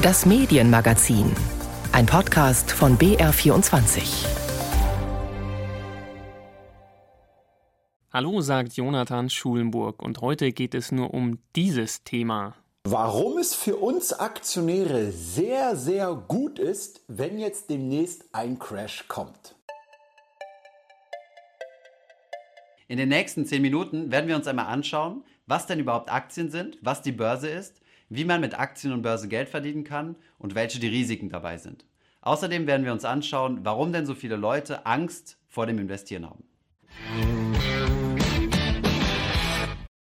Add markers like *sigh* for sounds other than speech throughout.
Das Medienmagazin. Ein Podcast von BR24. Hallo, sagt Jonathan Schulenburg und heute geht es nur um dieses Thema. Warum es für uns Aktionäre sehr, sehr gut ist, wenn jetzt demnächst ein Crash kommt. In den nächsten 10 Minuten werden wir uns einmal anschauen, was denn überhaupt Aktien sind, was die Börse ist, wie man mit Aktien und Börse Geld verdienen kann und welche die Risiken dabei sind. Außerdem werden wir uns anschauen, warum denn so viele Leute Angst vor dem Investieren haben.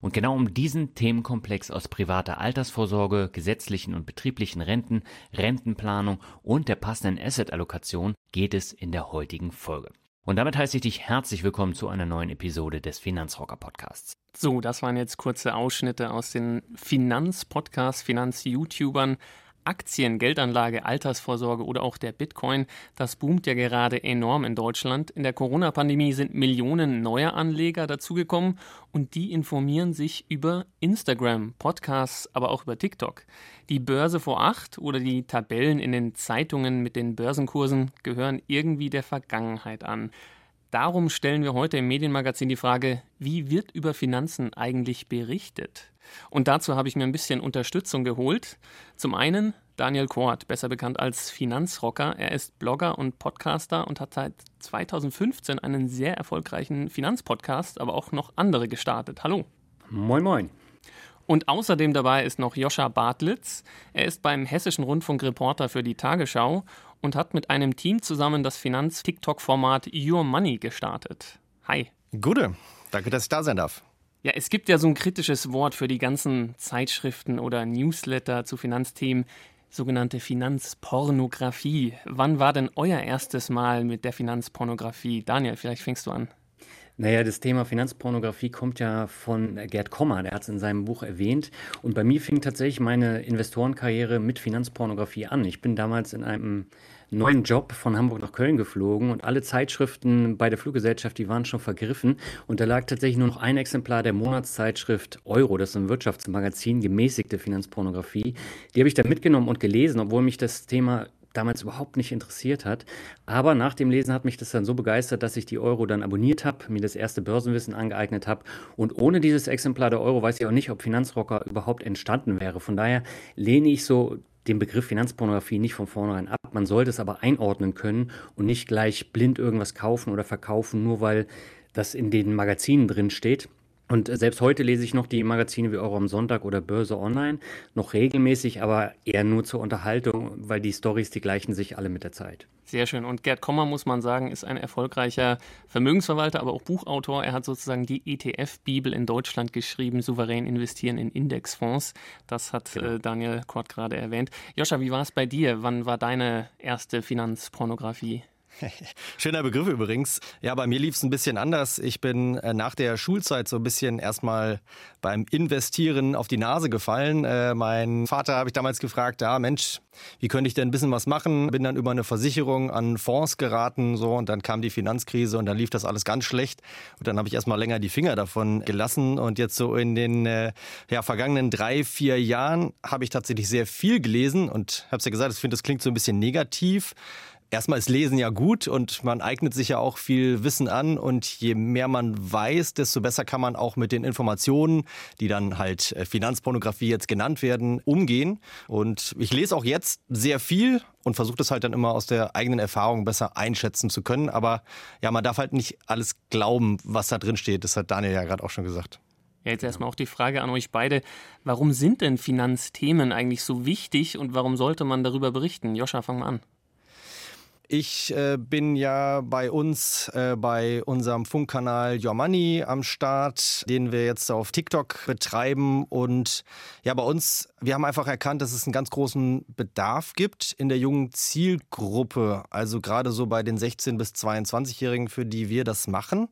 Und genau um diesen Themenkomplex aus privater Altersvorsorge, gesetzlichen und betrieblichen Renten, Rentenplanung und der passenden Asset-Allokation geht es in der heutigen Folge. Und damit heiße ich dich herzlich willkommen zu einer neuen Episode des Finanzrocker Podcasts. So, das waren jetzt kurze Ausschnitte aus den Finanzpodcasts, Finanz-YouTubern. Aktien, Geldanlage, Altersvorsorge oder auch der Bitcoin, das boomt ja gerade enorm in Deutschland. In der Corona-Pandemie sind Millionen neuer Anleger dazugekommen und die informieren sich über Instagram, Podcasts, aber auch über TikTok. Die Börse vor acht oder die Tabellen in den Zeitungen mit den Börsenkursen gehören irgendwie der Vergangenheit an. Darum stellen wir heute im Medienmagazin die Frage, wie wird über Finanzen eigentlich berichtet? Und dazu habe ich mir ein bisschen Unterstützung geholt. Zum einen Daniel Kort, besser bekannt als Finanzrocker. Er ist Blogger und Podcaster und hat seit 2015 einen sehr erfolgreichen Finanzpodcast, aber auch noch andere gestartet. Hallo. Moin, moin. Und außerdem dabei ist noch Joscha Bartlitz. Er ist beim Hessischen Rundfunk Reporter für die Tagesschau und hat mit einem Team zusammen das Finanz-TikTok-Format Your Money gestartet. Hi. Gute, danke, dass ich da sein darf. Ja, es gibt ja so ein kritisches Wort für die ganzen Zeitschriften oder Newsletter zu Finanzthemen, sogenannte Finanzpornografie. Wann war denn euer erstes Mal mit der Finanzpornografie? Daniel, vielleicht fängst du an. Naja, das Thema Finanzpornografie kommt ja von Gerd Kommer, der hat es in seinem Buch erwähnt. Und bei mir fing tatsächlich meine Investorenkarriere mit Finanzpornografie an. Ich bin damals in einem neuen Job von Hamburg nach Köln geflogen und alle Zeitschriften bei der Fluggesellschaft, die waren schon vergriffen. Und da lag tatsächlich nur noch ein Exemplar der Monatszeitschrift Euro, das ist ein Wirtschaftsmagazin, gemäßigte Finanzpornografie. Die habe ich dann mitgenommen und gelesen, obwohl mich das Thema damals überhaupt nicht interessiert hat. Aber nach dem Lesen hat mich das dann so begeistert, dass ich die Euro dann abonniert habe, mir das erste Börsenwissen angeeignet habe. Und ohne dieses Exemplar der Euro weiß ich auch nicht, ob Finanzrocker überhaupt entstanden wäre. Von daher lehne ich so den Begriff Finanzpornografie nicht von vornherein ab. Man sollte es aber einordnen können und nicht gleich blind irgendwas kaufen oder verkaufen, nur weil das in den Magazinen drin steht. Und selbst heute lese ich noch die Magazine wie Euro am Sonntag oder Börse Online, noch regelmäßig, aber eher nur zur Unterhaltung, weil die Stories, die gleichen sich alle mit der Zeit. Sehr schön. Und Gerd Kommer, muss man sagen, ist ein erfolgreicher Vermögensverwalter, aber auch Buchautor. Er hat sozusagen die ETF-Bibel in Deutschland geschrieben, souverän investieren in Indexfonds. Das hat genau. äh, Daniel Kort gerade erwähnt. Joscha, wie war es bei dir? Wann war deine erste Finanzpornografie? *laughs* Schöner Begriff übrigens. Ja, bei mir lief es ein bisschen anders. Ich bin äh, nach der Schulzeit so ein bisschen erstmal beim Investieren auf die Nase gefallen. Äh, mein Vater habe ich damals gefragt, ja Mensch, wie könnte ich denn ein bisschen was machen? Bin dann über eine Versicherung an Fonds geraten so und dann kam die Finanzkrise und dann lief das alles ganz schlecht. Und dann habe ich erstmal länger die Finger davon gelassen. Und jetzt so in den äh, ja, vergangenen drei, vier Jahren habe ich tatsächlich sehr viel gelesen und habe es ja gesagt, ich finde, das klingt so ein bisschen negativ erstmal ist Lesen ja gut und man eignet sich ja auch viel Wissen an und je mehr man weiß, desto besser kann man auch mit den Informationen, die dann halt äh, Finanzpornografie jetzt genannt werden, umgehen. Und ich lese auch jetzt sehr viel und versuche das halt dann immer aus der eigenen Erfahrung besser einschätzen zu können. Aber ja, man darf halt nicht alles glauben, was da drin steht. Das hat Daniel ja gerade auch schon gesagt. Ja, jetzt erstmal auch die Frage an euch beide. Warum sind denn Finanzthemen eigentlich so wichtig und warum sollte man darüber berichten? Joscha, fang mal an. Ich äh, bin ja bei uns äh, bei unserem Funkkanal Your Money am Start, den wir jetzt auf TikTok betreiben. Und ja, bei uns, wir haben einfach erkannt, dass es einen ganz großen Bedarf gibt in der jungen Zielgruppe. Also gerade so bei den 16- bis 22-Jährigen, für die wir das machen.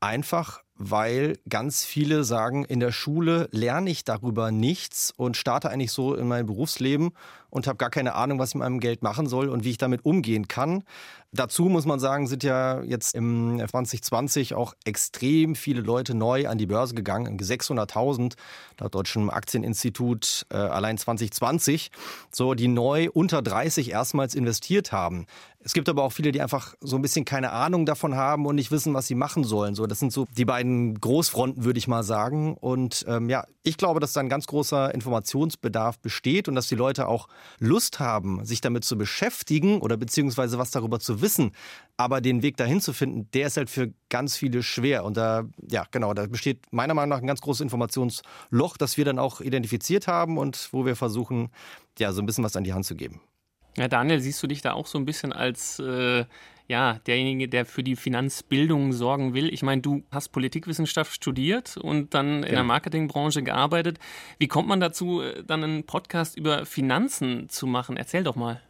Einfach weil ganz viele sagen, in der Schule lerne ich darüber nichts und starte eigentlich so in mein Berufsleben und habe gar keine Ahnung, was ich mit meinem Geld machen soll und wie ich damit umgehen kann. Dazu muss man sagen, sind ja jetzt im 2020 auch extrem viele Leute neu an die Börse gegangen, 600.000 laut Deutschem Aktieninstitut äh, allein 2020, so die neu unter 30 erstmals investiert haben. Es gibt aber auch viele, die einfach so ein bisschen keine Ahnung davon haben und nicht wissen, was sie machen sollen. So, das sind so die beiden Großfronten, würde ich mal sagen. Und ähm, ja, ich glaube, dass da ein ganz großer Informationsbedarf besteht und dass die Leute auch Lust haben, sich damit zu beschäftigen oder beziehungsweise was darüber zu wissen. Aber den Weg dahin zu finden, der ist halt für ganz viele schwer. Und da, ja, genau, da besteht meiner Meinung nach ein ganz großes Informationsloch, das wir dann auch identifiziert haben und wo wir versuchen, ja, so ein bisschen was an die Hand zu geben. Ja, Daniel, siehst du dich da auch so ein bisschen als äh, ja, derjenige, der für die Finanzbildung sorgen will? Ich meine, du hast Politikwissenschaft studiert und dann in ja. der Marketingbranche gearbeitet. Wie kommt man dazu, äh, dann einen Podcast über Finanzen zu machen? Erzähl doch mal.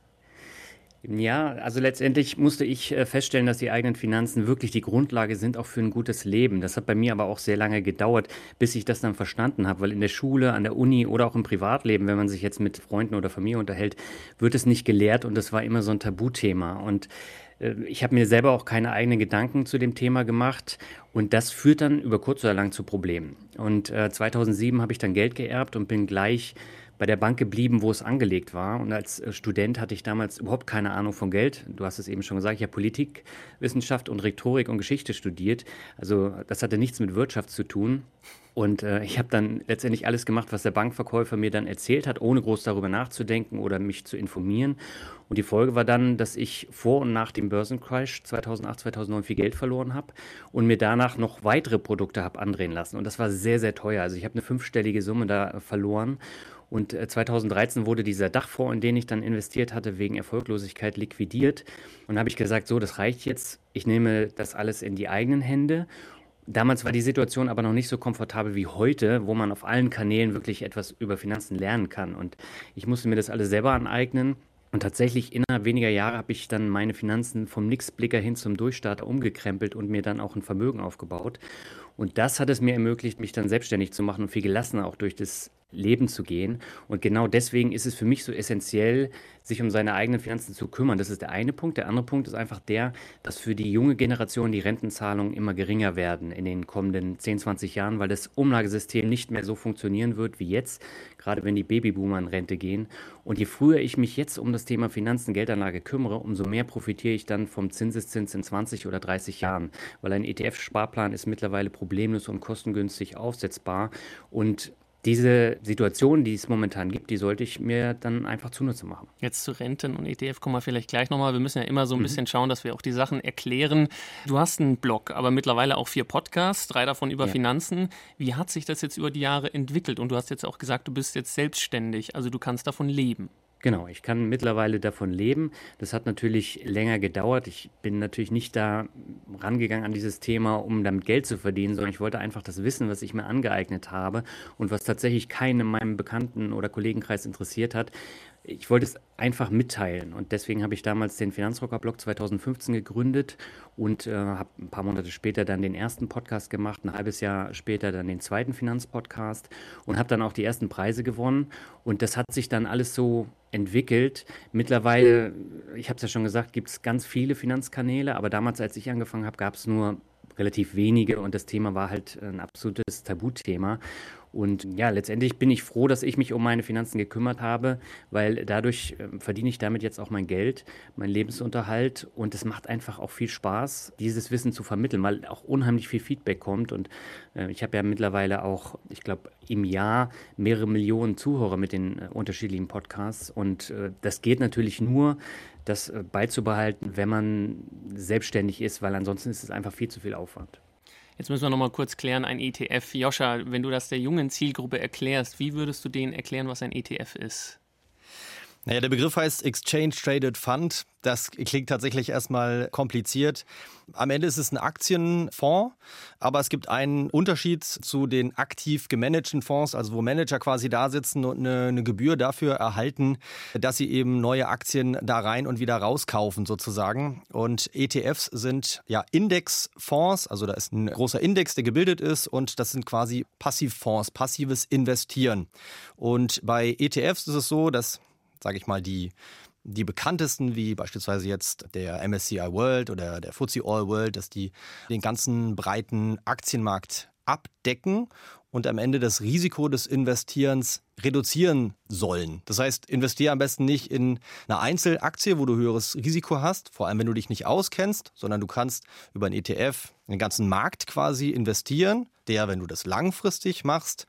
Ja, also letztendlich musste ich äh, feststellen, dass die eigenen Finanzen wirklich die Grundlage sind auch für ein gutes Leben. Das hat bei mir aber auch sehr lange gedauert, bis ich das dann verstanden habe, weil in der Schule, an der Uni oder auch im Privatleben, wenn man sich jetzt mit Freunden oder Familie unterhält, wird es nicht gelehrt und das war immer so ein Tabuthema. Und äh, ich habe mir selber auch keine eigenen Gedanken zu dem Thema gemacht und das führt dann über kurz oder lang zu Problemen. Und äh, 2007 habe ich dann Geld geerbt und bin gleich bei der Bank geblieben, wo es angelegt war. Und als äh, Student hatte ich damals überhaupt keine Ahnung von Geld. Du hast es eben schon gesagt, ich habe Politikwissenschaft und Rhetorik und Geschichte studiert. Also das hatte nichts mit Wirtschaft zu tun. Und äh, ich habe dann letztendlich alles gemacht, was der Bankverkäufer mir dann erzählt hat, ohne groß darüber nachzudenken oder mich zu informieren. Und die Folge war dann, dass ich vor und nach dem Börsencrash 2008, 2009 viel Geld verloren habe und mir danach noch weitere Produkte habe andrehen lassen. Und das war sehr, sehr teuer. Also ich habe eine fünfstellige Summe da verloren. Und 2013 äh, wurde dieser Dachfonds, in den ich dann investiert hatte, wegen Erfolglosigkeit liquidiert. Und habe ich gesagt, so, das reicht jetzt. Ich nehme das alles in die eigenen Hände. Damals war die Situation aber noch nicht so komfortabel wie heute, wo man auf allen Kanälen wirklich etwas über Finanzen lernen kann. Und ich musste mir das alles selber aneignen. Und tatsächlich innerhalb weniger Jahre habe ich dann meine Finanzen vom Nixblicker hin zum Durchstarter umgekrempelt und mir dann auch ein Vermögen aufgebaut. Und das hat es mir ermöglicht, mich dann selbstständig zu machen und viel gelassener auch durch das Leben zu gehen. Und genau deswegen ist es für mich so essentiell, sich um seine eigenen Finanzen zu kümmern. Das ist der eine Punkt. Der andere Punkt ist einfach der, dass für die junge Generation die Rentenzahlungen immer geringer werden in den kommenden 10, 20 Jahren, weil das Umlagesystem nicht mehr so funktionieren wird wie jetzt, gerade wenn die Babyboomer in Rente gehen. Und je früher ich mich jetzt um das Thema Finanzen, Geldanlage kümmere, umso mehr profitiere ich dann vom Zinseszins in 20 oder 30 Jahren, weil ein ETF-Sparplan ist mittlerweile problemlos und kostengünstig aufsetzbar und diese Situation, die es momentan gibt, die sollte ich mir dann einfach zunutze machen. Jetzt zu Renten und ETF kommen wir vielleicht gleich nochmal. Wir müssen ja immer so ein mhm. bisschen schauen, dass wir auch die Sachen erklären. Du hast einen Blog, aber mittlerweile auch vier Podcasts, drei davon über ja. Finanzen. Wie hat sich das jetzt über die Jahre entwickelt? Und du hast jetzt auch gesagt, du bist jetzt selbstständig, also du kannst davon leben. Genau, ich kann mittlerweile davon leben. Das hat natürlich länger gedauert. Ich bin natürlich nicht da rangegangen an dieses Thema, um damit Geld zu verdienen, sondern ich wollte einfach das Wissen, was ich mir angeeignet habe und was tatsächlich keinen in meinem Bekannten- oder Kollegenkreis interessiert hat, ich wollte es einfach mitteilen und deswegen habe ich damals den Finanzrocker-Blog 2015 gegründet und äh, habe ein paar Monate später dann den ersten Podcast gemacht, ein halbes Jahr später dann den zweiten Finanzpodcast und habe dann auch die ersten Preise gewonnen und das hat sich dann alles so entwickelt. Mittlerweile, ich habe es ja schon gesagt, gibt es ganz viele Finanzkanäle, aber damals, als ich angefangen habe, gab es nur relativ wenige und das Thema war halt ein absolutes Tabuthema. Und ja, letztendlich bin ich froh, dass ich mich um meine Finanzen gekümmert habe, weil dadurch äh, verdiene ich damit jetzt auch mein Geld, meinen Lebensunterhalt. Und es macht einfach auch viel Spaß, dieses Wissen zu vermitteln, weil auch unheimlich viel Feedback kommt. Und äh, ich habe ja mittlerweile auch, ich glaube, im Jahr mehrere Millionen Zuhörer mit den äh, unterschiedlichen Podcasts. Und das geht natürlich nur, das beizubehalten, wenn man selbstständig ist, weil ansonsten ist es einfach viel zu viel Aufwand. Jetzt müssen wir noch mal kurz klären, ein ETF. Joscha, wenn du das der jungen Zielgruppe erklärst, wie würdest du denen erklären, was ein ETF ist? Naja, der Begriff heißt Exchange Traded Fund. Das klingt tatsächlich erstmal kompliziert. Am Ende ist es ein Aktienfonds, aber es gibt einen Unterschied zu den aktiv gemanagten Fonds, also wo Manager quasi da sitzen und eine, eine Gebühr dafür erhalten, dass sie eben neue Aktien da rein und wieder rauskaufen sozusagen. Und ETFs sind ja Indexfonds, also da ist ein großer Index, der gebildet ist und das sind quasi Passivfonds, passives Investieren. Und bei ETFs ist es so, dass sage ich mal, die, die bekanntesten, wie beispielsweise jetzt der MSCI World oder der FTSE All World, dass die den ganzen breiten Aktienmarkt abdecken und am Ende das Risiko des Investierens reduzieren sollen. Das heißt, investiere am besten nicht in eine Einzelaktie, wo du höheres Risiko hast, vor allem wenn du dich nicht auskennst, sondern du kannst über einen ETF den ganzen Markt quasi investieren, der, wenn du das langfristig machst,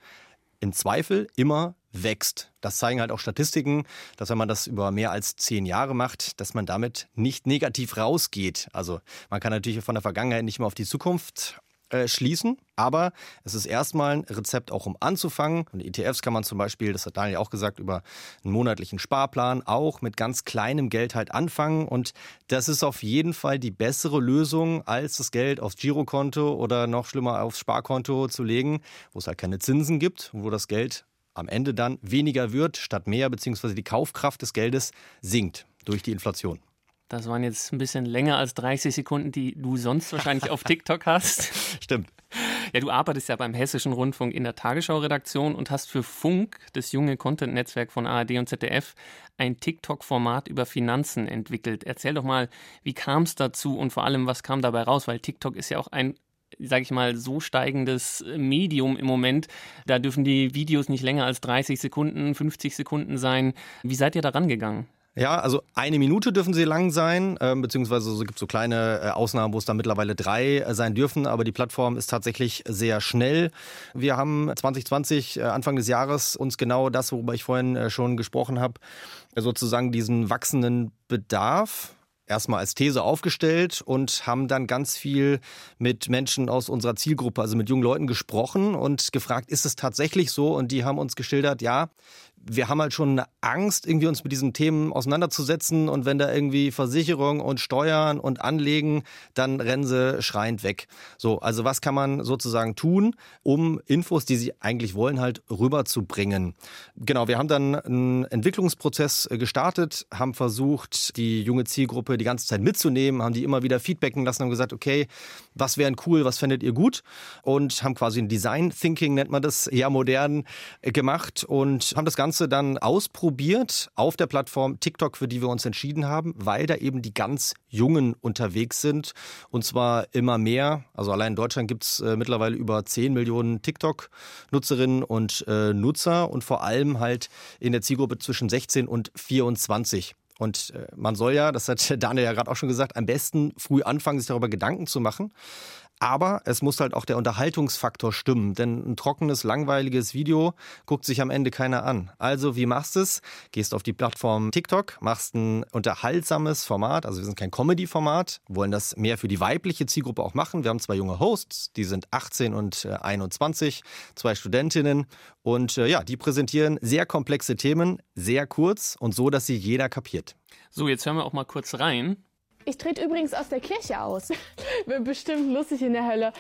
im Zweifel immer wächst. Das zeigen halt auch Statistiken, dass wenn man das über mehr als zehn Jahre macht, dass man damit nicht negativ rausgeht. Also man kann natürlich von der Vergangenheit nicht mehr auf die Zukunft äh, schließen. Aber es ist erstmal ein Rezept auch um anzufangen. Und ETFs kann man zum Beispiel, das hat Daniel auch gesagt, über einen monatlichen Sparplan auch mit ganz kleinem Geld halt anfangen. Und das ist auf jeden Fall die bessere Lösung, als das Geld aufs Girokonto oder noch schlimmer aufs Sparkonto zu legen, wo es halt keine Zinsen gibt, wo das Geld am Ende dann weniger wird statt mehr, beziehungsweise die Kaufkraft des Geldes sinkt durch die Inflation. Das waren jetzt ein bisschen länger als 30 Sekunden, die du sonst wahrscheinlich auf *laughs* TikTok hast. Stimmt. Ja, du arbeitest ja beim Hessischen Rundfunk in der Tagesschau-Redaktion und hast für Funk, das junge Content-Netzwerk von ARD und ZDF, ein TikTok-Format über Finanzen entwickelt. Erzähl doch mal, wie kam es dazu und vor allem, was kam dabei raus? Weil TikTok ist ja auch ein sage ich mal, so steigendes Medium im Moment. Da dürfen die Videos nicht länger als 30 Sekunden, 50 Sekunden sein. Wie seid ihr da rangegangen? Ja, also eine Minute dürfen sie lang sein, äh, beziehungsweise es gibt so kleine äh, Ausnahmen, wo es dann mittlerweile drei äh, sein dürfen, aber die Plattform ist tatsächlich sehr schnell. Wir haben 2020, äh, Anfang des Jahres, uns genau das, worüber ich vorhin äh, schon gesprochen habe, sozusagen diesen wachsenden Bedarf erstmal als These aufgestellt und haben dann ganz viel mit Menschen aus unserer Zielgruppe, also mit jungen Leuten gesprochen und gefragt, ist es tatsächlich so? Und die haben uns geschildert, ja, wir haben halt schon eine Angst, irgendwie uns mit diesen Themen auseinanderzusetzen. Und wenn da irgendwie Versicherung und Steuern und Anlegen, dann rennen sie schreiend weg. So, also was kann man sozusagen tun, um Infos, die sie eigentlich wollen, halt rüberzubringen? Genau, wir haben dann einen Entwicklungsprozess gestartet, haben versucht, die junge Zielgruppe die ganze Zeit mitzunehmen, haben die immer wieder feedbacken lassen, haben gesagt, okay, was wären cool, was fändet ihr gut? Und haben quasi ein Design Thinking, nennt man das, ja modern gemacht und haben das Ganze Ganze dann ausprobiert auf der Plattform TikTok, für die wir uns entschieden haben, weil da eben die ganz Jungen unterwegs sind. Und zwar immer mehr. Also allein in Deutschland gibt es äh, mittlerweile über 10 Millionen TikTok-Nutzerinnen und äh, Nutzer und vor allem halt in der Zielgruppe zwischen 16 und 24. Und äh, man soll ja, das hat *laughs* Daniel ja gerade auch schon gesagt, am besten früh anfangen, sich darüber Gedanken zu machen. Aber es muss halt auch der Unterhaltungsfaktor stimmen, denn ein trockenes, langweiliges Video guckt sich am Ende keiner an. Also wie machst du es? Gehst auf die Plattform TikTok, machst ein unterhaltsames Format, also wir sind kein Comedy-Format, wollen das mehr für die weibliche Zielgruppe auch machen. Wir haben zwei junge Hosts, die sind 18 und 21, äh, zwei Studentinnen und äh, ja, die präsentieren sehr komplexe Themen, sehr kurz und so, dass sie jeder kapiert. So, jetzt hören wir auch mal kurz rein. Ich trete übrigens aus der Kirche aus. *laughs* Wird bestimmt lustig in der Hölle.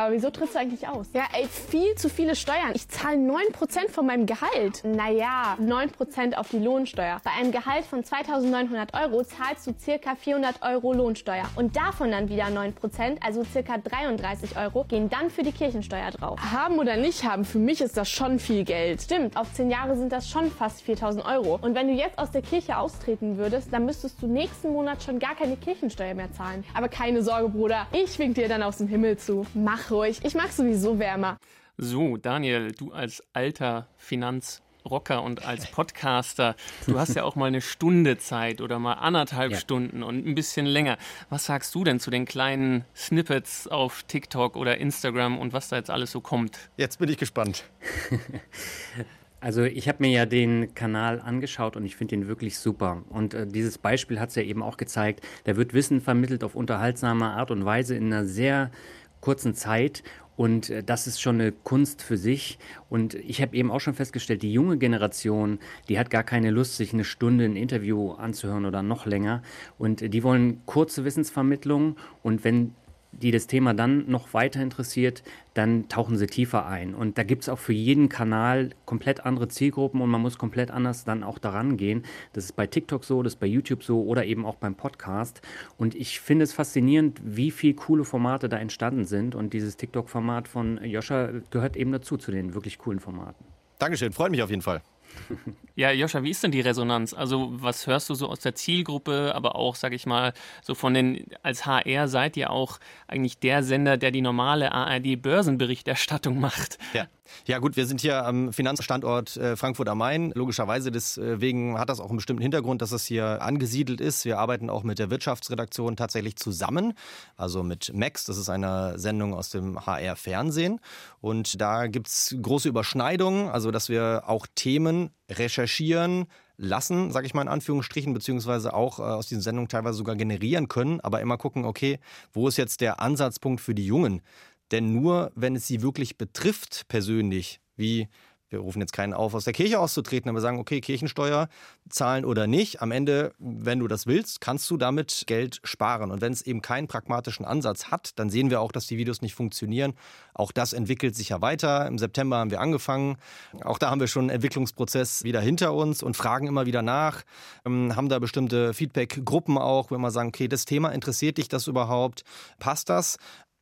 Aber wieso trittst du eigentlich aus? Ja, ey, viel zu viele Steuern. Ich zahle 9% von meinem Gehalt. Naja, 9% auf die Lohnsteuer. Bei einem Gehalt von 2900 Euro zahlst du circa 400 Euro Lohnsteuer. Und davon dann wieder 9%, also circa 33 Euro, gehen dann für die Kirchensteuer drauf. Haben oder nicht haben, für mich ist das schon viel Geld. Stimmt, auf 10 Jahre sind das schon fast 4000 Euro. Und wenn du jetzt aus der Kirche austreten würdest, dann müsstest du nächsten Monat schon gar keine Kirchensteuer mehr zahlen. Aber keine Sorge, Bruder, ich wink dir dann aus dem Himmel zu. Mach ruhig. Ich mag sowieso wärmer. So, Daniel, du als alter Finanzrocker und als Podcaster, du hast ja auch mal eine Stunde Zeit oder mal anderthalb ja. Stunden und ein bisschen länger. Was sagst du denn zu den kleinen Snippets auf TikTok oder Instagram und was da jetzt alles so kommt? Jetzt bin ich gespannt. *laughs* Also ich habe mir ja den Kanal angeschaut und ich finde ihn wirklich super. Und äh, dieses Beispiel hat es ja eben auch gezeigt. Da wird Wissen vermittelt auf unterhaltsame Art und Weise in einer sehr kurzen Zeit Und äh, das ist schon eine Kunst für sich. Und ich habe eben auch schon festgestellt, die junge Generation, die hat gar keine Lust, sich eine Stunde ein Interview anzuhören oder noch länger. Und die wollen kurze Wissensvermittlung. Und wenn die das Thema dann noch weiter interessiert, dann tauchen sie tiefer ein. Und da gibt es auch für jeden Kanal komplett andere Zielgruppen und man muss komplett anders dann auch daran gehen. Das ist bei TikTok so, das ist bei YouTube so oder eben auch beim Podcast. Und ich finde es faszinierend, wie viele coole Formate da entstanden sind. Und dieses TikTok-Format von Joscha gehört eben dazu, zu den wirklich coolen Formaten. Dankeschön, freut mich auf jeden Fall. Ja, Joscha, wie ist denn die Resonanz? Also, was hörst du so aus der Zielgruppe, aber auch, sag ich mal, so von den, als HR seid ihr auch eigentlich der Sender, der die normale ARD-Börsenberichterstattung macht. Ja. Ja gut, wir sind hier am Finanzstandort äh, Frankfurt am Main. Logischerweise deswegen hat das auch einen bestimmten Hintergrund, dass es hier angesiedelt ist. Wir arbeiten auch mit der Wirtschaftsredaktion tatsächlich zusammen, also mit Max, das ist eine Sendung aus dem HR-Fernsehen. Und da gibt es große Überschneidungen, also dass wir auch Themen recherchieren, lassen, sage ich mal in Anführungsstrichen, beziehungsweise auch äh, aus diesen Sendungen teilweise sogar generieren können, aber immer gucken, okay, wo ist jetzt der Ansatzpunkt für die Jungen? Denn nur wenn es sie wirklich betrifft persönlich, wie wir rufen jetzt keinen auf, aus der Kirche auszutreten, aber sagen, okay, Kirchensteuer zahlen oder nicht. Am Ende, wenn du das willst, kannst du damit Geld sparen. Und wenn es eben keinen pragmatischen Ansatz hat, dann sehen wir auch, dass die Videos nicht funktionieren. Auch das entwickelt sich ja weiter. Im September haben wir angefangen. Auch da haben wir schon einen Entwicklungsprozess wieder hinter uns und fragen immer wieder nach, ähm, haben da bestimmte Feedback-Gruppen auch, wenn wir sagen, okay, das Thema interessiert dich das überhaupt? Passt das?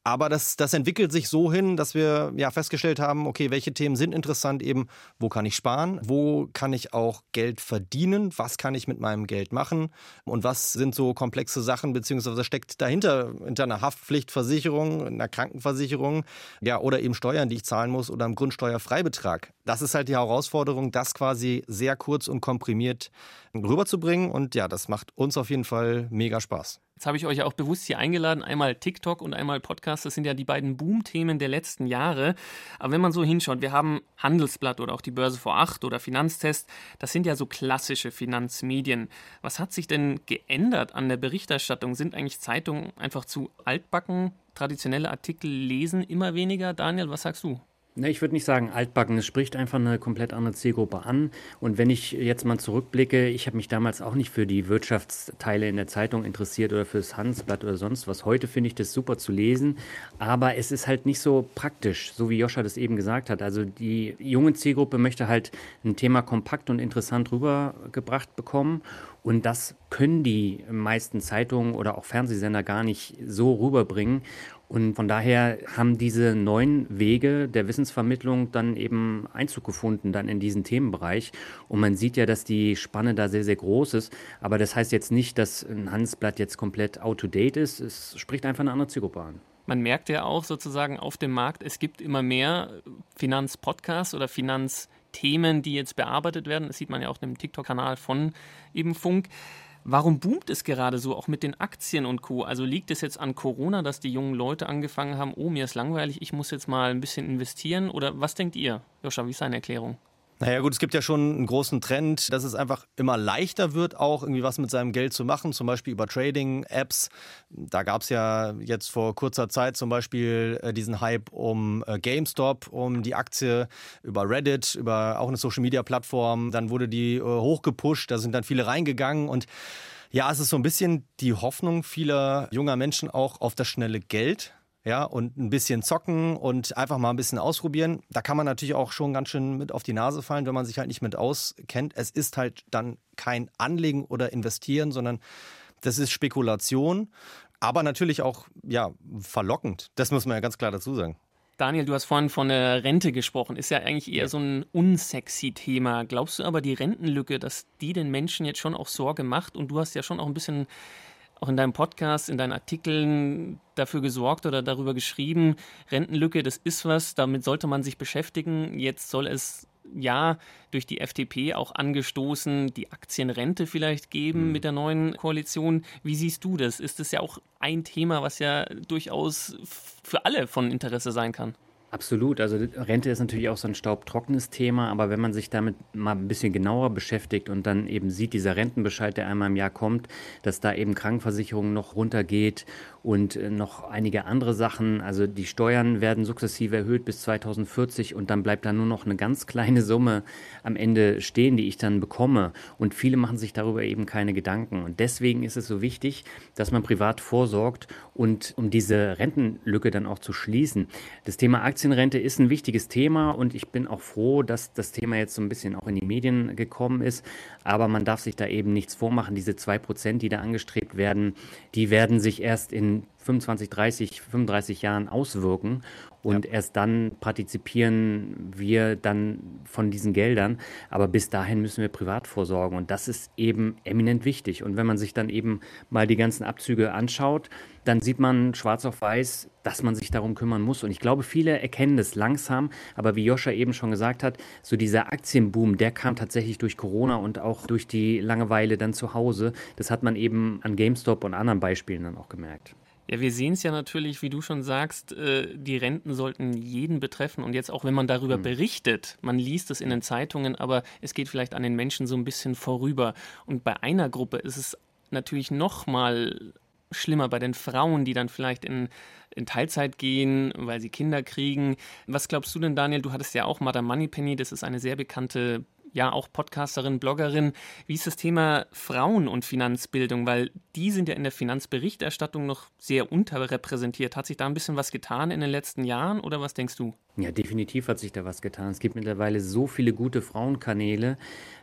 Aber das, das entwickelt sich so hin, dass wir ja festgestellt haben, okay, welche Themen sind interessant eben, wo kann ich sparen, wo kann ich auch Geld verdienen, was kann ich mit meinem Geld machen? Und was sind so komplexe Sachen, beziehungsweise steckt dahinter, hinter einer Haftpflichtversicherung, einer Krankenversicherung, ja, oder eben Steuern, die ich zahlen muss oder einem Grundsteuerfreibetrag. Das ist halt die Herausforderung, das quasi sehr kurz und komprimiert rüberzubringen. Und ja, das macht uns auf jeden Fall mega Spaß. Jetzt habe ich euch ja auch bewusst hier eingeladen, einmal TikTok und einmal Podcast. Das sind ja die beiden Boom-Themen der letzten Jahre. Aber wenn man so hinschaut, wir haben Handelsblatt oder auch die Börse vor acht oder Finanztest. Das sind ja so klassische Finanzmedien. Was hat sich denn geändert an der Berichterstattung? Sind eigentlich Zeitungen einfach zu altbacken? Traditionelle Artikel lesen immer weniger? Daniel, was sagst du? Ne, ich würde nicht sagen altbacken, es spricht einfach eine komplett andere Zielgruppe an. Und wenn ich jetzt mal zurückblicke, ich habe mich damals auch nicht für die Wirtschaftsteile in der Zeitung interessiert oder fürs Handelsblatt oder sonst was. Heute finde ich das super zu lesen, aber es ist halt nicht so praktisch, so wie Joscha das eben gesagt hat. Also die junge Zielgruppe möchte halt ein Thema kompakt und interessant rübergebracht bekommen. Und das können die meisten Zeitungen oder auch Fernsehsender gar nicht so rüberbringen. Und von daher haben diese neuen Wege der Wissensvermittlung dann eben Einzug gefunden, dann in diesen Themenbereich. Und man sieht ja, dass die Spanne da sehr, sehr groß ist. Aber das heißt jetzt nicht, dass ein Handelsblatt jetzt komplett out-to-date ist. Es spricht einfach eine andere Zielgruppe an. Man merkt ja auch sozusagen auf dem Markt, es gibt immer mehr Finanzpodcasts oder Finanzthemen, die jetzt bearbeitet werden. Das sieht man ja auch im TikTok-Kanal von eben Funk. Warum boomt es gerade so, auch mit den Aktien und Co? Also liegt es jetzt an Corona, dass die jungen Leute angefangen haben, oh, mir ist langweilig, ich muss jetzt mal ein bisschen investieren? Oder was denkt ihr? Joscha, wie ist deine Erklärung? Naja gut, es gibt ja schon einen großen Trend, dass es einfach immer leichter wird, auch irgendwie was mit seinem Geld zu machen, zum Beispiel über Trading-Apps. Da gab es ja jetzt vor kurzer Zeit zum Beispiel äh, diesen Hype um äh, GameStop, um die Aktie über Reddit, über auch eine Social-Media-Plattform. Dann wurde die äh, hochgepusht, da sind dann viele reingegangen und ja, es ist so ein bisschen die Hoffnung vieler junger Menschen auch auf das schnelle Geld ja, und ein bisschen zocken und einfach mal ein bisschen ausprobieren. Da kann man natürlich auch schon ganz schön mit auf die Nase fallen, wenn man sich halt nicht mit auskennt. Es ist halt dann kein Anlegen oder Investieren, sondern das ist Spekulation, aber natürlich auch ja, verlockend. Das muss man ja ganz klar dazu sagen. Daniel, du hast vorhin von der Rente gesprochen. Ist ja eigentlich eher so ein unsexy Thema. Glaubst du aber, die Rentenlücke, dass die den Menschen jetzt schon auch Sorge macht? Und du hast ja schon auch ein bisschen auch in deinem Podcast, in deinen Artikeln dafür gesorgt oder darüber geschrieben, Rentenlücke, das ist was, damit sollte man sich beschäftigen. Jetzt soll es ja durch die FDP auch angestoßen die Aktienrente vielleicht geben mhm. mit der neuen Koalition. Wie siehst du das? Ist das ja auch ein Thema, was ja durchaus für alle von Interesse sein kann? Absolut. Also Rente ist natürlich auch so ein staubtrockenes Thema, aber wenn man sich damit mal ein bisschen genauer beschäftigt und dann eben sieht, dieser Rentenbescheid, der einmal im Jahr kommt, dass da eben Krankenversicherung noch runtergeht und äh, noch einige andere Sachen. Also die Steuern werden sukzessive erhöht bis 2040 und dann bleibt da nur noch eine ganz kleine Summe am Ende stehen, die ich dann bekomme. Und viele machen sich darüber eben keine Gedanken. Und deswegen ist es so wichtig, dass man privat vorsorgt und um diese Rentenlücke dann auch zu schließen. Das Thema Aktienrente ist ein wichtiges Thema und ich bin auch froh, dass das Thema jetzt so ein bisschen auch in die Medien gekommen ist. Aber man darf sich da eben nichts vormachen. Diese zwei Prozent, die da angestrebt werden, die werden sich erst in didn't 25, 30, 35 Jahren auswirken. Und ja. erst dann partizipieren wir dann von diesen Geldern. Aber bis dahin müssen wir privat vorsorgen. Und das ist eben eminent wichtig. Und wenn man sich dann eben mal die ganzen Abzüge anschaut, dann sieht man schwarz auf weiß, dass man sich darum kümmern muss. Und ich glaube, viele erkennen das langsam. Aber wie Joscha eben schon gesagt hat, so dieser Aktienboom, der kam tatsächlich durch Corona und auch durch die Langeweile dann zu Hause. Das hat man eben an GameStop und anderen Beispielen dann auch gemerkt. Ja, wir sehen es ja natürlich, wie du schon sagst, äh, die Renten sollten jeden betreffen. Und jetzt auch, wenn man darüber mhm. berichtet, man liest es in den Zeitungen, aber es geht vielleicht an den Menschen so ein bisschen vorüber. Und bei einer Gruppe ist es natürlich noch mal schlimmer bei den Frauen, die dann vielleicht in, in Teilzeit gehen, weil sie Kinder kriegen. Was glaubst du denn, Daniel? Du hattest ja auch Madame Moneypenny, das ist eine sehr bekannte ja auch Podcasterin, Bloggerin. Wie ist das Thema Frauen und Finanzbildung? Weil die sind ja in der Finanzberichterstattung noch sehr unterrepräsentiert. Hat sich da ein bisschen was getan in den letzten Jahren oder was denkst du? Ja, definitiv hat sich da was getan. Es gibt mittlerweile so viele gute Frauenkanäle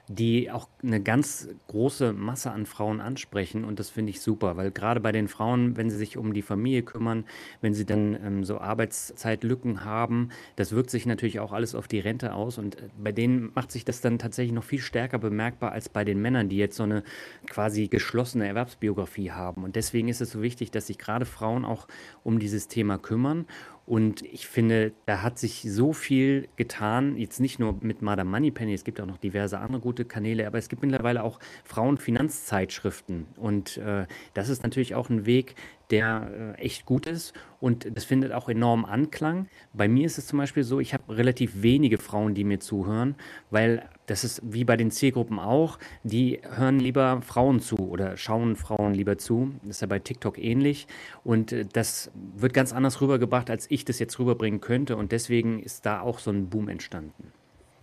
die auch eine ganz große Masse an Frauen ansprechen. Und das finde ich super, weil gerade bei den Frauen, wenn sie sich um die Familie kümmern, wenn sie dann ähm, so Arbeitszeitlücken haben, das wirkt sich natürlich auch alles auf die Rente aus. Und äh, bei denen macht sich das dann tatsächlich noch viel stärker bemerkbar als bei den Männern, die jetzt so eine quasi geschlossene Erwerbsbiografie haben. Und deswegen ist es so wichtig, dass sich gerade Frauen auch um dieses Thema kümmern und ich finde, da hat sich so viel getan, jetzt nicht nur mit Madame Moneypenny, es gibt auch noch diverse andere gute Kanäle, aber es gibt mittlerweile auch Frauenfinanzzeitschriften. Und äh, das ist natürlich auch ein Weg, der äh, echt gut ist und das findet auch enorm Anklang. Bei mir ist es zum Beispiel so, ich habe relativ wenige Frauen, die mir zuhören, weil das ist wie bei den Zielgruppen auch, die hören lieber Frauen zu oder schauen Frauen lieber zu. Das ist ja bei TikTok ähnlich und äh, das wird ganz anders rübergebracht, als ich das jetzt rüberbringen könnte und deswegen ist da auch so ein Boom entstanden.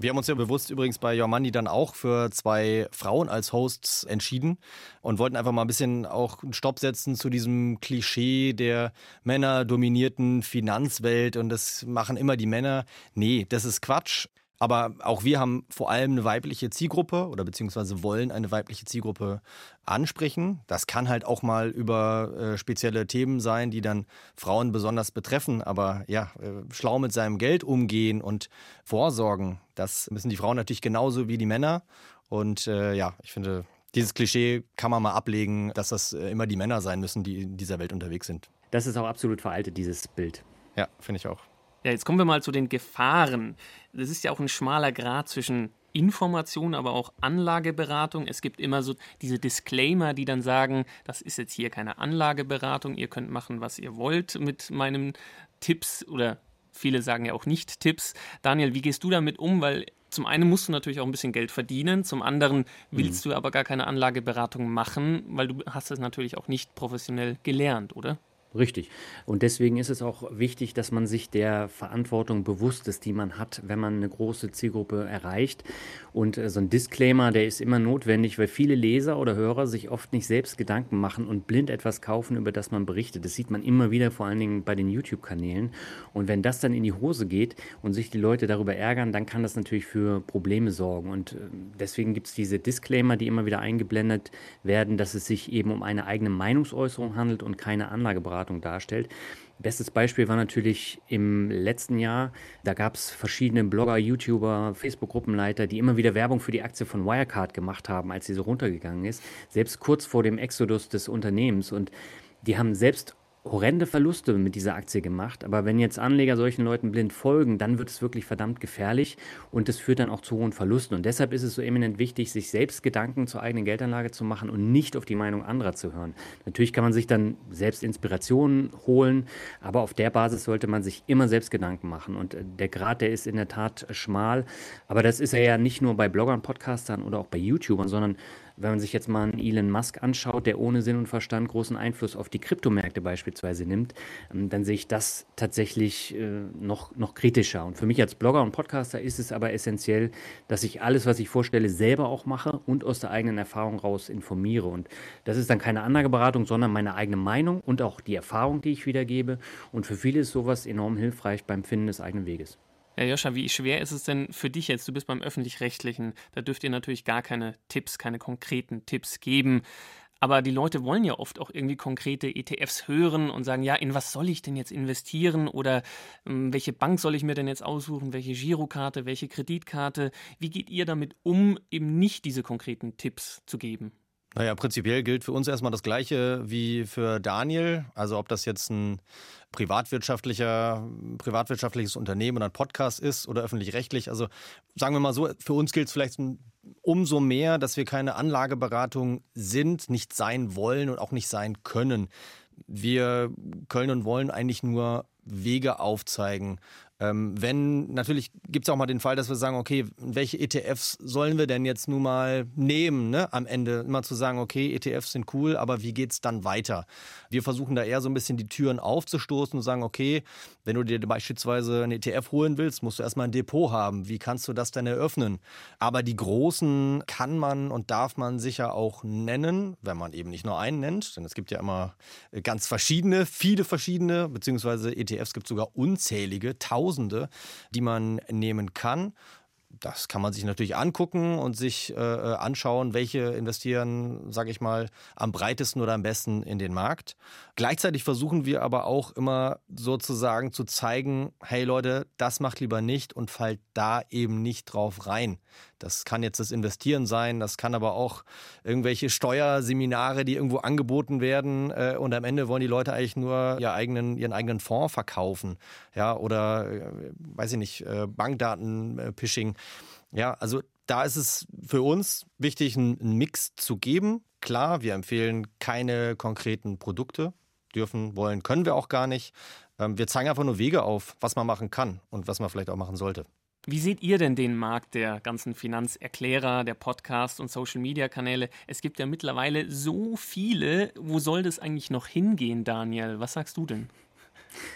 Wir haben uns ja bewusst übrigens bei Your Money dann auch für zwei Frauen als Hosts entschieden und wollten einfach mal ein bisschen auch einen Stopp setzen zu diesem Klischee der männerdominierten Finanzwelt und das machen immer die Männer. Nee, das ist Quatsch. Aber auch wir haben vor allem eine weibliche Zielgruppe oder beziehungsweise wollen eine weibliche Zielgruppe ansprechen. Das kann halt auch mal über äh, spezielle Themen sein, die dann Frauen besonders betreffen. Aber ja, äh, schlau mit seinem Geld umgehen und vorsorgen, das müssen die Frauen natürlich genauso wie die Männer. Und äh, ja, ich finde, dieses Klischee kann man mal ablegen, dass das äh, immer die Männer sein müssen, die in dieser Welt unterwegs sind. Das ist auch absolut veraltet, dieses Bild. Ja, finde ich auch. Ja, jetzt kommen wir mal zu den Gefahren. Das ist ja auch ein schmaler Grad zwischen Information, aber auch Anlageberatung. Es gibt immer so diese Disclaimer, die dann sagen, das ist jetzt hier keine Anlageberatung, ihr könnt machen, was ihr wollt mit meinen Tipps oder viele sagen ja auch nicht Tipps. Daniel, wie gehst du damit um? Weil zum einen musst du natürlich auch ein bisschen Geld verdienen, zum anderen willst mhm. du aber gar keine Anlageberatung machen, weil du hast es natürlich auch nicht professionell gelernt, oder? Richtig. Und deswegen ist es auch wichtig, dass man sich der Verantwortung bewusst ist, die man hat, wenn man eine große Zielgruppe erreicht. Und äh, so ein Disclaimer, der ist immer notwendig, weil viele Leser oder Hörer sich oft nicht selbst Gedanken machen und blind etwas kaufen, über das man berichtet. Das sieht man immer wieder, vor allen Dingen bei den YouTube-Kanälen. Und wenn das dann in die Hose geht und sich die Leute darüber ärgern, dann kann das natürlich für Probleme sorgen. Und äh, deswegen gibt es diese Disclaimer, die immer wieder eingeblendet werden, dass es sich eben um eine eigene Meinungsäußerung handelt und keine Anlageberatung. Beratung darstellt. Bestes Beispiel war natürlich im letzten Jahr. Da gab es verschiedene Blogger, YouTuber, Facebook-Gruppenleiter, die immer wieder Werbung für die Aktie von Wirecard gemacht haben, als sie so runtergegangen ist. Selbst kurz vor dem Exodus des Unternehmens. Und die haben selbst horrende Verluste mit dieser Aktie gemacht. Aber wenn jetzt Anleger solchen Leuten blind folgen, dann wird es wirklich verdammt gefährlich und es führt dann auch zu hohen Verlusten. Und deshalb ist es so eminent wichtig, sich selbst Gedanken zur eigenen Geldanlage zu machen und nicht auf die Meinung anderer zu hören. Natürlich kann man sich dann selbst Inspirationen holen, aber auf der Basis sollte man sich immer selbst Gedanken machen. Und äh, der Grad, der ist in der Tat schmal. Aber das ist ja nicht nur bei Bloggern, Podcastern oder auch bei YouTubern, sondern wenn man sich jetzt mal einen Elon Musk anschaut, der ohne Sinn und Verstand großen Einfluss auf die Kryptomärkte beispielsweise nimmt, ähm, dann sehe ich das tatsächlich äh, noch, noch kritischer. Und für mich als Blogger und Podcaster ist es aber essentiell, dass ich alles, was ich vorstelle, selber auch mache und aus der eigenen Erfahrung raus informiere. Und das ist dann keine Anlageberatung, sondern meine eigene Meinung und auch die Erfahrung, die ich wiedergebe. Und für viele ist sowas enorm hilfreich beim Finden des eigenen Weges. Ja, Joscha, wie schwer ist es denn für dich jetzt? Du bist beim öffentlich-rechtlichen. Da dürft ihr natürlich gar keine Tipps, keine konkreten Tipps geben. Aber die Leute wollen ja oft auch irgendwie konkrete ETFs hören und sagen, ja, in was soll ich denn jetzt investieren oder ähm, welche Bank soll ich mir denn jetzt aussuchen, welche Girokarte, welche Kreditkarte? Wie geht ihr damit um, eben nicht diese konkreten Tipps zu geben? Naja, prinzipiell gilt für uns erstmal das Gleiche wie für Daniel. Also ob das jetzt ein privatwirtschaftlicher, privatwirtschaftliches Unternehmen oder ein Podcast ist oder öffentlich-rechtlich. Also sagen wir mal so, für uns gilt es vielleicht umso mehr, dass wir keine Anlageberatung sind, nicht sein wollen und auch nicht sein können. Wir können und wollen eigentlich nur Wege aufzeigen, ähm, wenn, natürlich gibt es auch mal den Fall, dass wir sagen, okay, welche ETFs sollen wir denn jetzt nun mal nehmen, ne? am Ende immer zu sagen, okay, ETFs sind cool, aber wie geht es dann weiter? Wir versuchen da eher so ein bisschen die Türen aufzustoßen und sagen, okay, wenn du dir beispielsweise einen ETF holen willst, musst du erstmal ein Depot haben. Wie kannst du das denn eröffnen? Aber die großen kann man und darf man sicher auch nennen, wenn man eben nicht nur einen nennt, denn es gibt ja immer ganz verschiedene, viele verschiedene, beziehungsweise ETFs gibt sogar unzählige, tausend Tausende, die man nehmen kann. Das kann man sich natürlich angucken und sich äh, äh anschauen, welche investieren, sage ich mal, am breitesten oder am besten in den Markt. Gleichzeitig versuchen wir aber auch immer sozusagen zu zeigen, hey Leute, das macht lieber nicht und fallt da eben nicht drauf rein. Das kann jetzt das Investieren sein, das kann aber auch irgendwelche Steuerseminare, die irgendwo angeboten werden äh, und am Ende wollen die Leute eigentlich nur ihren eigenen, ihren eigenen Fonds verkaufen. Ja, oder äh, weiß ich nicht, äh, Bankdaten-Phishing. Ja, also da ist es für uns wichtig, einen Mix zu geben. Klar, wir empfehlen keine konkreten Produkte. Dürfen, wollen, können wir auch gar nicht. Ähm, wir zeigen einfach nur Wege auf, was man machen kann und was man vielleicht auch machen sollte. Wie seht ihr denn den Markt der ganzen Finanzerklärer, der Podcast- und Social-Media-Kanäle? Es gibt ja mittlerweile so viele. Wo soll das eigentlich noch hingehen, Daniel? Was sagst du denn?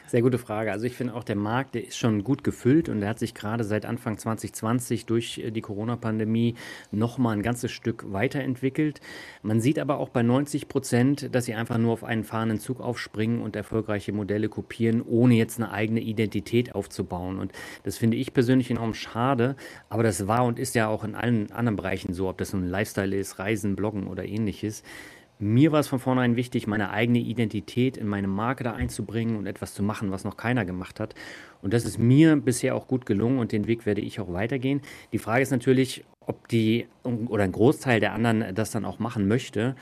Sehr gute Frage. Also ich finde auch der Markt, der ist schon gut gefüllt und der hat sich gerade seit Anfang 2020 durch äh, die Corona-Pandemie nochmal ein ganzes Stück weiterentwickelt. Man sieht aber auch bei 90 Prozent, dass sie einfach nur auf einen fahrenden Zug aufspringen und erfolgreiche Modelle kopieren, ohne jetzt eine eigene Identität aufzubauen. Und das finde ich persönlich enorm schade, aber das war und ist ja auch in allen anderen Bereichen so, ob das nun Lifestyle ist, Reisen, Bloggen oder ähnliches. Mir war es von vornherein wichtig, meine eigene Identität in meine Marke da einzubringen und etwas zu machen, was noch keiner gemacht hat. Und das ist mir bisher auch gut gelungen und den Weg werde ich auch weitergehen. Die Frage ist natürlich, ob die oder ein Großteil der anderen das dann auch machen möchte.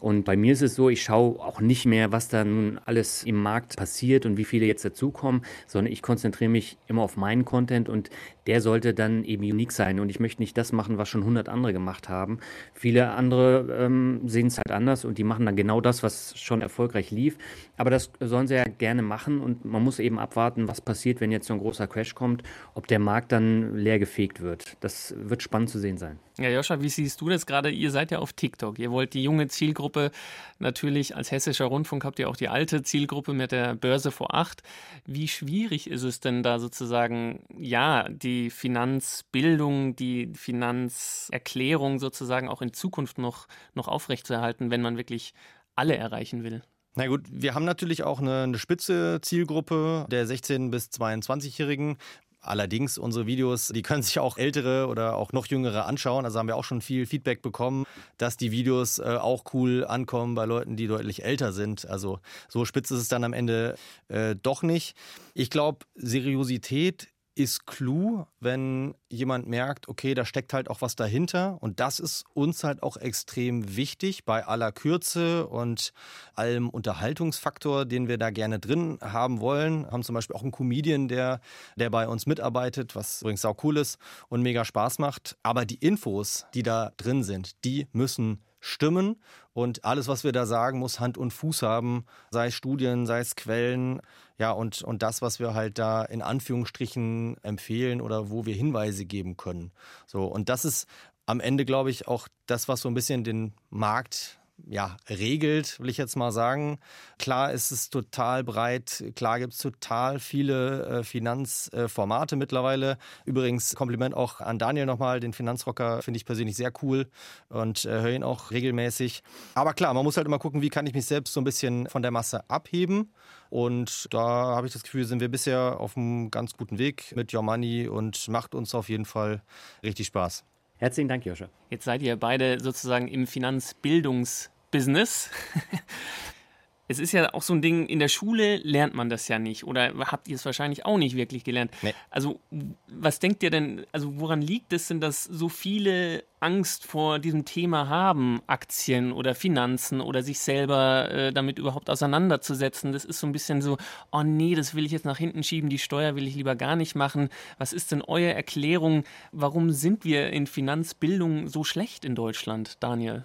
Und bei mir ist es so, ich schaue auch nicht mehr, was da nun alles im Markt passiert und wie viele jetzt dazukommen, sondern ich konzentriere mich immer auf meinen Content und der sollte dann eben unique sein. Und ich möchte nicht das machen, was schon 100 andere gemacht haben. Viele andere ähm, sehen es halt anders und die machen dann genau das, was schon erfolgreich lief. Aber das sollen sie ja gerne machen und man muss eben abwarten, was passiert, wenn jetzt so ein großer Crash kommt, ob der Markt dann leer gefegt wird. Das wird spannend zu sehen sein. Ja, Joscha, wie siehst du das gerade? Ihr seid ja auf TikTok. Ihr wollt die junge Zielgruppe natürlich als hessischer Rundfunk habt ihr auch die alte Zielgruppe mit der Börse vor acht. Wie schwierig ist es denn da sozusagen, ja, die Finanzbildung, die Finanzerklärung sozusagen auch in Zukunft noch, noch aufrechtzuerhalten, wenn man wirklich alle erreichen will? Na gut, wir haben natürlich auch eine, eine spitze Zielgruppe der 16- bis 22-Jährigen. Allerdings, unsere Videos, die können sich auch ältere oder auch noch jüngere anschauen. Also haben wir auch schon viel Feedback bekommen, dass die Videos äh, auch cool ankommen bei Leuten, die deutlich älter sind. Also so spitz ist es dann am Ende äh, doch nicht. Ich glaube, Seriosität ist Clou, wenn jemand merkt, okay, da steckt halt auch was dahinter. Und das ist uns halt auch extrem wichtig bei aller Kürze und allem Unterhaltungsfaktor, den wir da gerne drin haben wollen. Wir haben zum Beispiel auch einen Comedian, der, der bei uns mitarbeitet, was übrigens auch cool ist und mega Spaß macht. Aber die Infos, die da drin sind, die müssen stimmen. Und alles, was wir da sagen, muss Hand und Fuß haben, sei es Studien, sei es Quellen. Ja, und, und das, was wir halt da in Anführungsstrichen empfehlen oder wo wir Hinweise geben können. So, und das ist am Ende, glaube ich, auch das, was so ein bisschen den Markt ja, regelt, will ich jetzt mal sagen. Klar ist es total breit, klar gibt es total viele äh, Finanzformate äh, mittlerweile. Übrigens Kompliment auch an Daniel nochmal, den Finanzrocker finde ich persönlich sehr cool und äh, höre ihn auch regelmäßig. Aber klar, man muss halt immer gucken, wie kann ich mich selbst so ein bisschen von der Masse abheben. Und da habe ich das Gefühl, sind wir bisher auf einem ganz guten Weg mit Your Money und macht uns auf jeden Fall richtig Spaß. Herzlichen Dank, Joscha. Jetzt seid ihr beide sozusagen im Finanzbildungsbusiness. *laughs* es ist ja auch so ein Ding, in der Schule lernt man das ja nicht oder habt ihr es wahrscheinlich auch nicht wirklich gelernt. Nee. Also was denkt ihr denn, also woran liegt es denn, dass so viele Angst vor diesem Thema haben, Aktien oder Finanzen oder sich selber äh, damit überhaupt auseinanderzusetzen? Das ist so ein bisschen so, oh nee, das will ich jetzt nach hinten schieben, die Steuer will ich lieber gar nicht machen. Was ist denn eure Erklärung, warum sind wir in Finanzbildung so schlecht in Deutschland, Daniel?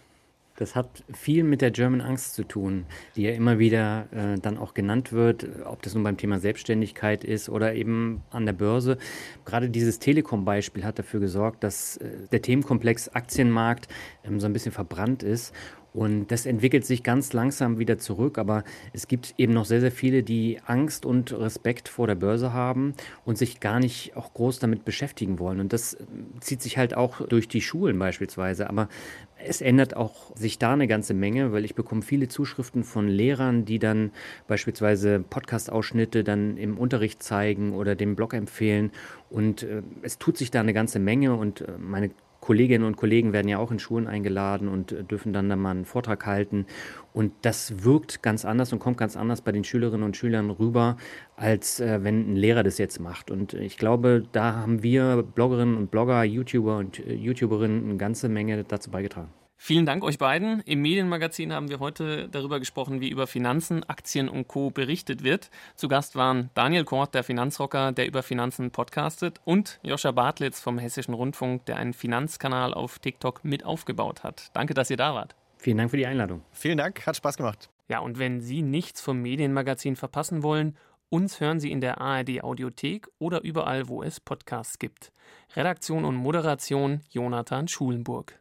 Das hat viel mit der German Angst zu tun, die ja immer wieder äh, dann auch genannt wird, ob das nun beim Thema Selbstständigkeit ist oder eben an der Börse. Gerade dieses Telekom-Beispiel hat dafür gesorgt, dass äh, der Themenkomplex Aktienmarkt ähm, so ein bisschen verbrannt ist und das entwickelt sich ganz langsam wieder zurück, aber es gibt eben noch sehr, sehr viele, die Angst und Respekt vor der Börse haben und sich gar nicht auch groß damit beschäftigen wollen. Und das zieht sich halt auch durch die Schulen beispielsweise. Aber es ändert auch sich da eine ganze Menge, weil ich bekomme viele Zuschriften von Lehrern, die dann beispielsweise Podcast-Ausschnitte dann im Unterricht zeigen oder dem Blog empfehlen. Und äh, es tut sich da eine ganze Menge und äh, meine Kolleginnen und Kollegen werden ja auch in Schulen eingeladen und äh, dürfen dann, dann mal einen Vortrag halten. Und das wirkt ganz anders und kommt ganz anders bei den Schülerinnen und Schülern rüber, als äh, wenn ein Lehrer das jetzt macht. Und ich glaube, da haben wir Bloggerinnen und Blogger, YouTuber und äh, YouTuberinnen eine ganze Menge dazu beigetragen. Vielen Dank euch beiden. Im Medienmagazin haben wir heute darüber gesprochen, wie über Finanzen, Aktien und Co. berichtet wird. Zu Gast waren Daniel Kort, der Finanzrocker, der über Finanzen podcastet, und Joscha Bartlitz vom Hessischen Rundfunk, der einen Finanzkanal auf TikTok mit aufgebaut hat. Danke, dass ihr da wart. Vielen Dank für die Einladung. Vielen Dank, hat Spaß gemacht. Ja, und wenn Sie nichts vom Medienmagazin verpassen wollen, uns hören Sie in der ARD Audiothek oder überall, wo es Podcasts gibt. Redaktion und Moderation Jonathan Schulenburg.